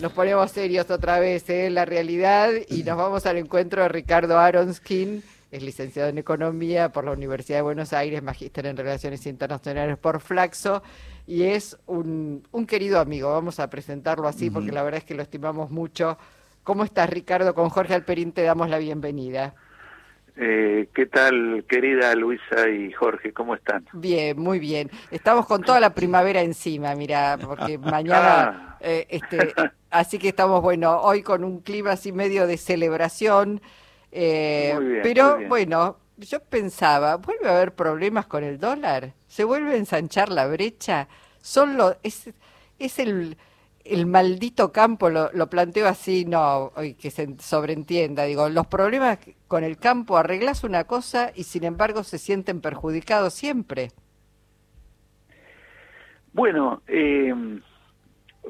nos ponemos serios otra vez en ¿eh? la realidad y nos vamos al encuentro de Ricardo Aronskin, es licenciado en Economía por la Universidad de Buenos Aires, magíster en Relaciones Internacionales por Flaxo y es un, querido amigo, vamos a presentarlo así porque la verdad es que lo estimamos mucho. ¿Cómo estás Ricardo? Con Jorge Alperín te damos la bienvenida. Eh, ¿Qué tal, querida Luisa y Jorge? ¿Cómo están? Bien, muy bien. Estamos con toda la primavera encima, mira, porque mañana, ah. eh, este, así que estamos, bueno, hoy con un clima así medio de celebración, eh, pero bueno, yo pensaba, ¿vuelve a haber problemas con el dólar? ¿Se vuelve a ensanchar la brecha? Son es, es el el maldito campo, lo, lo planteo así, no, que se sobreentienda, digo, los problemas con el campo arreglas una cosa y sin embargo se sienten perjudicados siempre. Bueno, eh,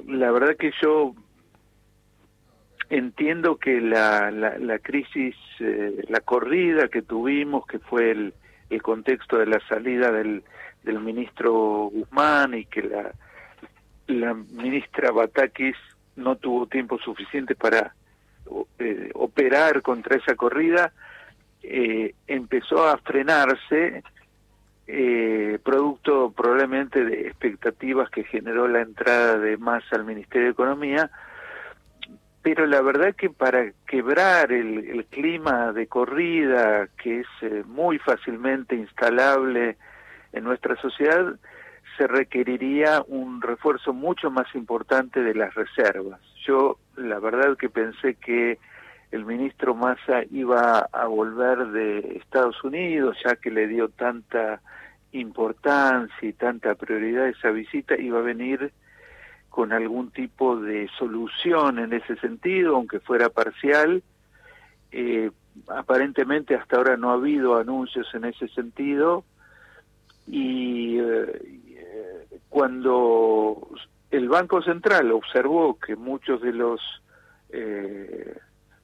la verdad que yo entiendo que la, la, crisis, eh, la corrida que tuvimos, que fue el, el contexto de la salida del, del ministro Guzmán y que la la ministra Batakis no tuvo tiempo suficiente para eh, operar contra esa corrida, eh, empezó a frenarse, eh, producto probablemente de expectativas que generó la entrada de más al Ministerio de Economía, pero la verdad que para quebrar el clima de corrida que es muy fácilmente instalable en nuestra sociedad, se requeriría un refuerzo mucho más importante de las reservas. Yo la verdad que pensé que el ministro Massa iba a volver de Estados Unidos, ya que le dio tanta importancia y tanta prioridad esa visita, iba a venir con algún tipo de solución en ese sentido, aunque fuera parcial. Eh, aparentemente hasta ahora no ha habido anuncios en ese sentido y, eh, cuando el Banco Central observó que muchos de los eh,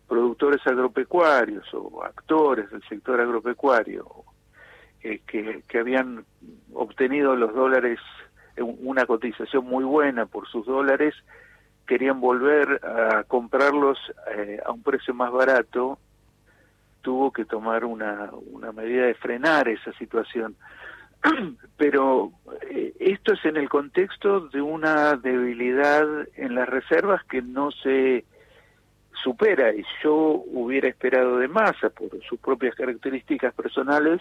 productores agropecuarios o actores del sector agropecuario eh, que, habían obtenido los dólares, una cotización muy buena por sus dólares, querían volver a comprarlos eh, a un precio más barato, tuvo que tomar una, una medida de frenar esa situación. pero eh, esto es en el contexto de una debilidad en las reservas que no se supera y yo hubiera esperado de masa por sus propias características personales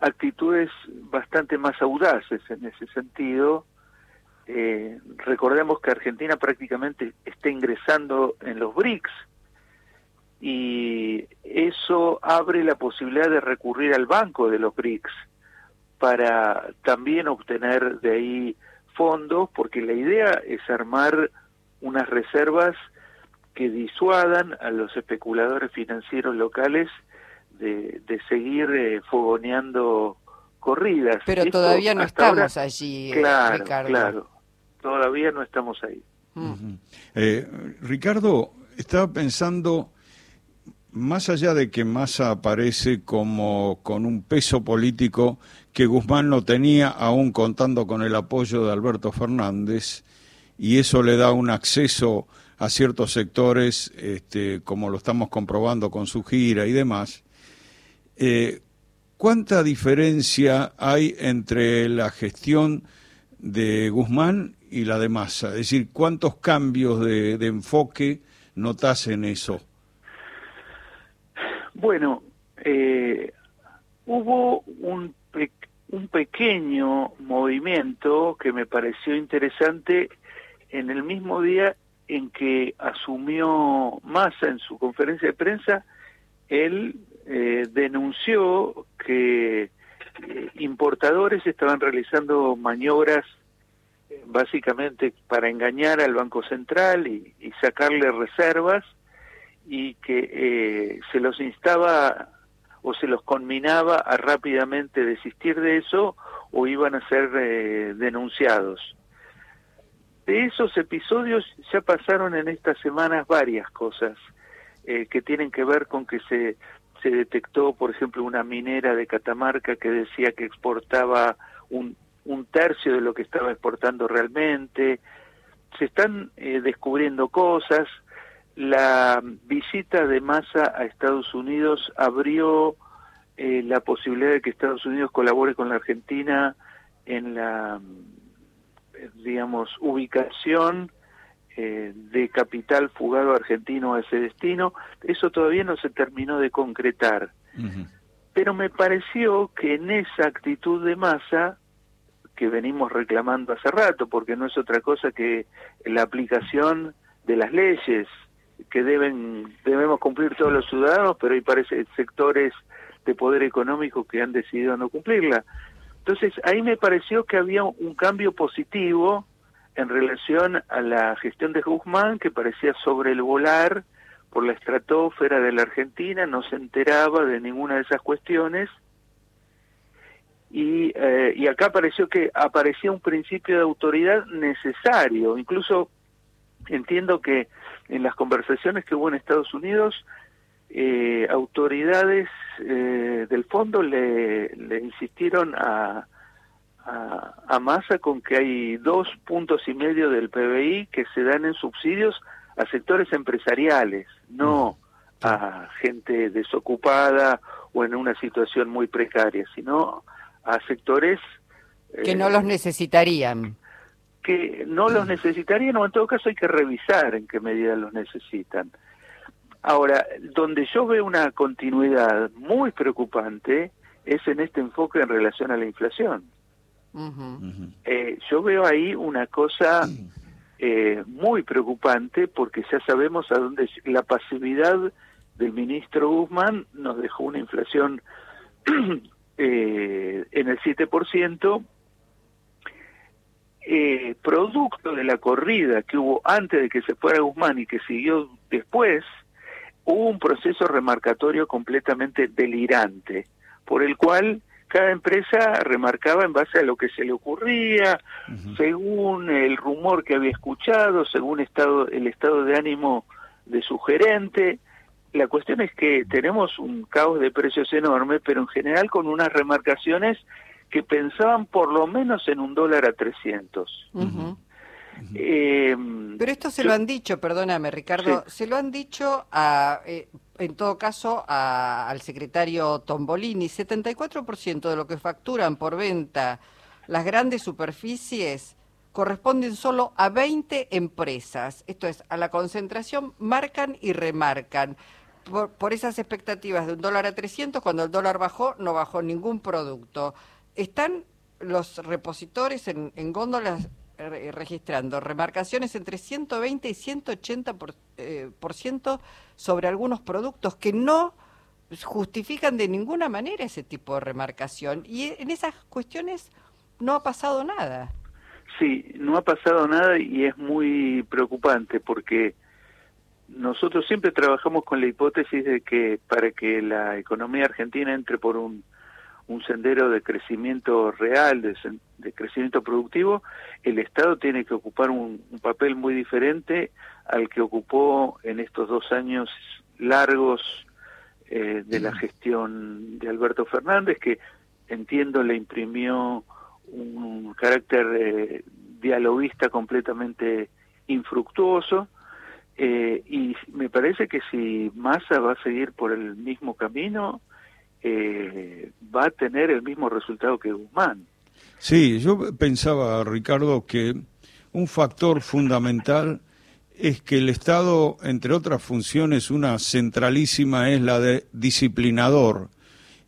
actitudes bastante más audaces en ese sentido. Eh, recordemos que Argentina prácticamente está ingresando en los BRICS, y eso abre la posibilidad de recurrir al banco de los BRICS para también obtener de ahí fondos, porque la idea es armar unas reservas que disuadan a los especuladores financieros locales de, seguir eh, fogoneando corridas. Pero todavía no estamos allí, eh, claro, Claro, todavía no estamos ahí. Eh, Ricardo, estaba pensando más allá de que Massa aparece como con un peso político que Guzmán no tenía, aún contando con el apoyo de Alberto Fernández, y eso le da un acceso a ciertos sectores, este, como lo estamos comprobando con su gira y demás. Eh, ¿Cuánta diferencia hay entre la gestión de Guzmán y la de Massa? Es decir, ¿cuántos cambios de, de enfoque notas en eso? Bueno, eh, hubo un, un pequeño movimiento que me pareció interesante en el mismo día en que asumió Massa en su conferencia de prensa, él eh, denunció que eh, importadores estaban realizando maniobras básicamente para engañar al Banco Central y sacarle reservas y que eh, se los instaba o se los conminaba a rápidamente desistir de eso o iban a ser eh, denunciados. De esos episodios ya pasaron en estas semanas varias cosas eh, que tienen que ver con que se, se detectó, por ejemplo, una minera de Catamarca que decía que exportaba un, un tercio de lo que estaba exportando realmente, se están eh, descubriendo cosas. La visita de Massa a Estados Unidos abrió eh, la posibilidad de que Estados Unidos colabore con la Argentina en la, digamos, ubicación eh, de capital fugado argentino a ese destino. Eso todavía no se terminó de concretar. Pero me pareció que en esa actitud de masa que venimos reclamando hace rato, porque no es otra cosa que la aplicación de las leyes que deben debemos cumplir todos los ciudadanos, pero hay parece sectores de poder económico que han decidido no cumplirla. Entonces, ahí me pareció que había un cambio positivo en relación a la gestión de Guzmán, que parecía sobrevolar por la estratosfera de la Argentina, no se enteraba de ninguna de esas cuestiones, y, eh, y acá pareció que aparecía un principio de autoridad necesario. Incluso entiendo que en las conversaciones que hubo en Estados Unidos, eh, autoridades eh, del fondo le, le insistieron a, a, a Massa con que hay dos puntos y medio del PBI que se dan en subsidios a sectores empresariales, no a gente desocupada o en una situación muy precaria, sino a sectores... Que no los necesitarían. Que no los necesitarían o en todo caso hay que revisar en qué medida los necesitan. Ahora, donde yo veo una continuidad muy preocupante es en este enfoque en relación a la inflación. Eh, yo veo ahí una cosa eh, muy preocupante porque ya sabemos a dónde la pasividad del ministro Guzmán nos dejó una inflación eh, en el 7%, eh, producto de la corrida que hubo antes de que se fuera Guzmán y que siguió después, hubo un proceso remarcatorio completamente delirante, por el cual cada empresa remarcaba en base a lo que se le ocurría, según el rumor que había escuchado, según estado, el estado de ánimo de su gerente. La cuestión es que tenemos un caos de precios enorme, pero en general con unas remarcaciones que pensaban por lo menos en un dólar a 300. Eh, pero esto se lo han dicho, perdóname Ricardo, se lo han dicho a, eh, en todo caso al secretario Tombolini, 74% de lo que facturan por venta las grandes superficies corresponden solo a 20 empresas. Esto es, a la concentración marcan y remarcan. Por, esas expectativas de un dólar a 300, cuando el dólar bajó, no bajó ningún producto. Están los repositores en, en góndolas registrando remarcaciones entre 120 y 180 por, eh, por ciento sobre algunos productos que no justifican de ninguna manera ese tipo de remarcación. Y en esas cuestiones no ha pasado nada. Sí, no ha pasado nada y es muy preocupante porque nosotros siempre trabajamos con la hipótesis de que para que la economía argentina entre por un un sendero de crecimiento real, de, crecimiento productivo, el Estado tiene que ocupar un, papel muy diferente al que ocupó en estos dos años largos eh, de la gestión de Alberto Fernández, que entiendo le imprimió un carácter eh, dialoguista completamente infructuoso, eh, y me parece que si Massa va a seguir por el mismo camino, eh, va a tener el mismo resultado que Guzmán. Sí, yo pensaba, Ricardo, que un factor fundamental es que el Estado, entre otras funciones, una centralísima es la de disciplinador.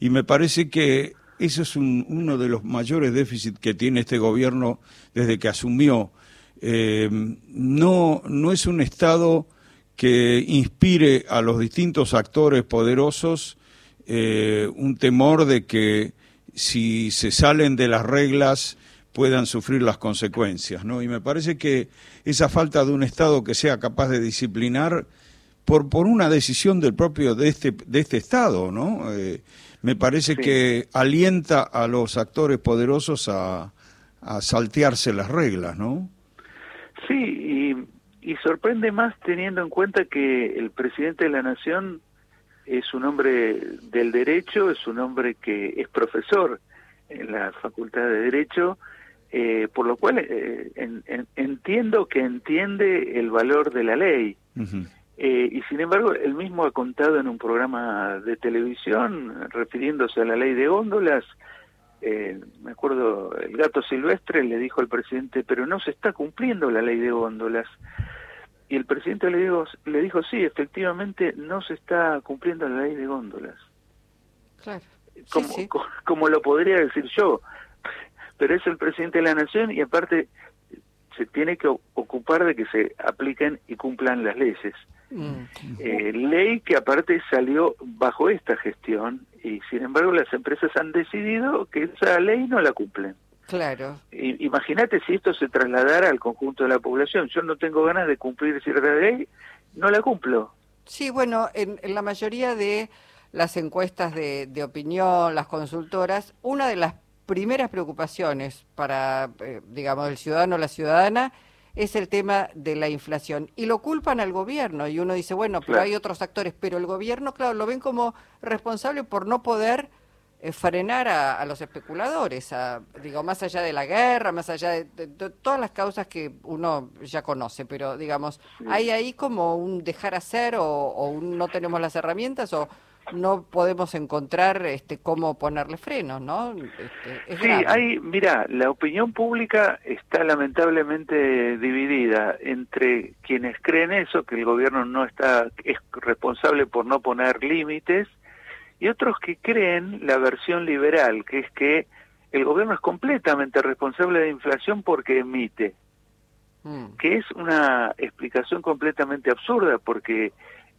Y me parece que ese es uno de los mayores déficits que tiene este gobierno desde que asumió. Eh, no, no es un Estado que inspire a los distintos actores poderosos eh, un temor de que si se salen de las reglas puedan sufrir las consecuencias, ¿no? Y me parece que esa falta de un Estado que sea capaz de disciplinar por, por una decisión del propio de este, de este Estado, ¿no? Eh, me parece que alienta a los actores poderosos a, a saltearse las reglas, ¿no? Sí, y, y sorprende más teniendo en cuenta que el presidente de la Nación es un hombre del derecho, es un hombre que es profesor en la Facultad de Derecho, eh, por lo cual eh, entiendo que entiende el valor de la ley. Eh, y sin embargo, él mismo ha contado en un programa de televisión, refiriéndose a la ley de góndolas, me acuerdo, el gato silvestre le dijo al presidente, pero no se está cumpliendo la ley de góndolas. Y el presidente le dijo, le dijo sí, efectivamente no se está cumpliendo la ley de góndolas. Claro. Como, como lo podría decir yo pero es el presidente de la nación y aparte se tiene que ocupar de que se apliquen y cumplan las leyes. Mm. Eh, ley que aparte salió bajo esta gestión y sin embargo las empresas han decidido que esa ley no la cumplen. Claro. Imagínate si esto se trasladara al conjunto de la población. Yo no tengo ganas de cumplir cierta ley, no la cumplo. Sí, bueno, en, en la mayoría de las encuestas de, de opinión, las consultoras, una de las primeras preocupaciones para, eh, digamos, el ciudadano o la ciudadana es el tema de la inflación. Y lo culpan al gobierno. Y uno dice, bueno, pero hay otros actores. Pero el gobierno, claro, lo ven como responsable por no poder eh, frenar a, los especuladores, a, digo, más allá de la guerra, más allá de, todas las causas que uno ya conoce. Pero, digamos, hay ahí como un dejar hacer o, o un no tenemos las herramientas o no podemos encontrar este, cómo ponerle frenos, ¿no? Este, sí, hay, mira, la opinión pública está lamentablemente dividida entre quienes creen eso, que el gobierno no está, es responsable por no poner límites, y otros que creen la versión liberal, que es que el gobierno es completamente responsable de inflación porque emite, mm. que es una explicación completamente absurda, porque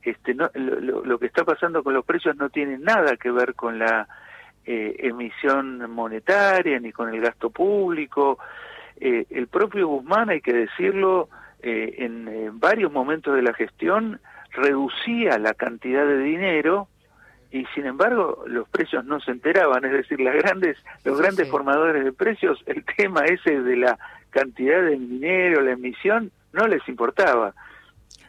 este, no, lo, que está pasando con los precios no tiene nada que ver con la eh, emisión monetaria ni con el gasto público. Eh, el propio Guzmán, hay que decirlo, eh, en varios momentos de la gestión reducía la cantidad de dinero y sin embargo los precios no se enteraban, es decir, las grandes, los grandes formadores de precios, el tema ese de la cantidad de dinero, la emisión, no les importaba.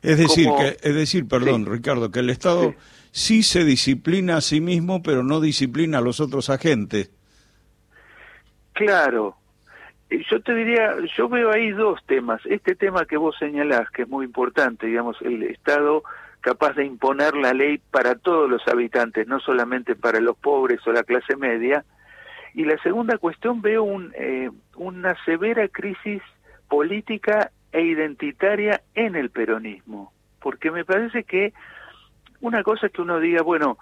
Es decir, que, es decir, perdón, Ricardo, que el Estado sí. se disciplina a sí mismo, pero no disciplina a los otros agentes. Claro. Eh, yo te diría, yo veo ahí dos temas. Este tema que vos señalás, que es muy importante, digamos, el Estado capaz de imponer la ley para todos los habitantes, no solamente para los pobres o la clase media. Y la segunda cuestión, veo un, eh, una severa crisis política e identitaria en el peronismo, porque me parece que una cosa es que uno diga, bueno,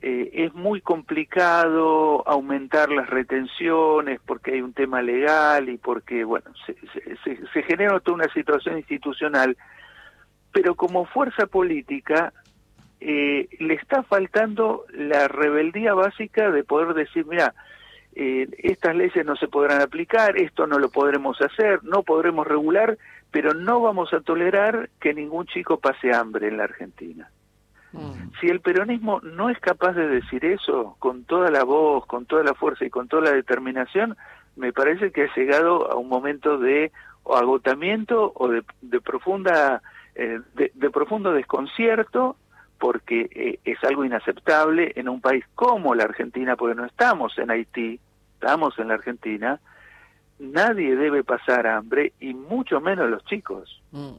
eh, es muy complicado aumentar las retenciones porque hay un tema legal y porque, bueno, se, se, se genera toda una situación institucional, pero como fuerza política eh, le está faltando la rebeldía básica de poder decir, mira, eh, estas leyes no se podrán aplicar, esto no lo podremos hacer, no podremos regular, pero no vamos a tolerar que ningún chico pase hambre en la Argentina. Mm. Si el peronismo no es capaz de decir eso con toda la voz, con toda la fuerza y con toda la determinación, me parece que ha llegado a un momento de agotamiento o de, profunda eh, de, profundo desconcierto porque eh, es algo inaceptable en un país como la Argentina, porque no estamos en Haití, estamos en la Argentina, nadie debe pasar hambre y mucho menos los chicos. Mm,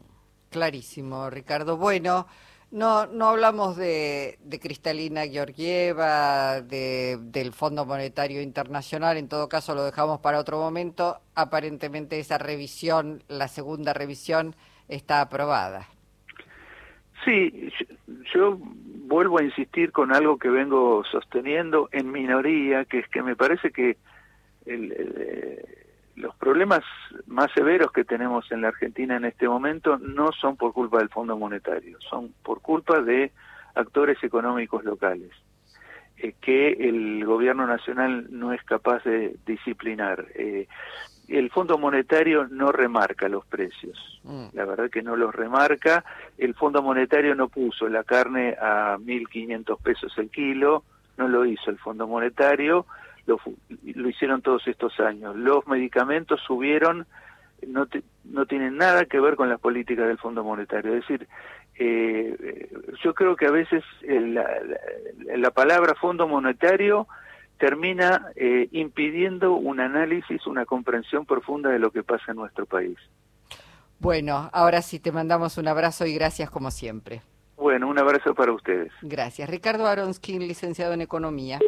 clarísimo, Ricardo. Bueno, no, no hablamos de, de Cristalina Georgieva, de, del Fondo Monetario Internacional, en todo caso lo dejamos para otro momento. Aparentemente esa revisión, la segunda revisión, está aprobada. Sí, yo vuelvo a insistir con algo que vengo sosteniendo en minoría, que es que me parece que el, eh, los problemas más severos que tenemos en la Argentina en este momento no son por culpa del Fondo Monetario, son por culpa de actores económicos locales eh, que el gobierno nacional no es capaz de disciplinar. Eh, el Fondo Monetario no remarca los precios, mm. la verdad que no los remarca. El Fondo Monetario no puso la carne a 1.500 pesos el kilo, no lo hizo el Fondo Monetario lo, hicieron todos estos años. Los medicamentos subieron, no, no tienen nada que ver con las políticas del Fondo Monetario. Es decir, eh, yo creo que a veces la, la, palabra Fondo Monetario termina eh, impidiendo un análisis, una comprensión profunda de lo que pasa en nuestro país. Bueno, ahora sí te mandamos un abrazo y gracias como siempre. Bueno, un abrazo para ustedes. Gracias. Ricardo Aronskin, licenciado en Economía.